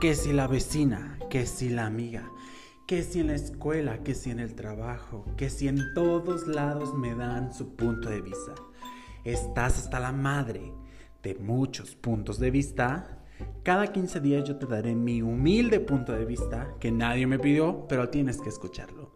Que si la vecina, que si la amiga, que si en la escuela, que si en el trabajo, que si en todos lados me dan su punto de vista. Estás hasta la madre de muchos puntos de vista. Cada 15 días yo te daré mi humilde punto de vista que nadie me pidió, pero tienes que escucharlo.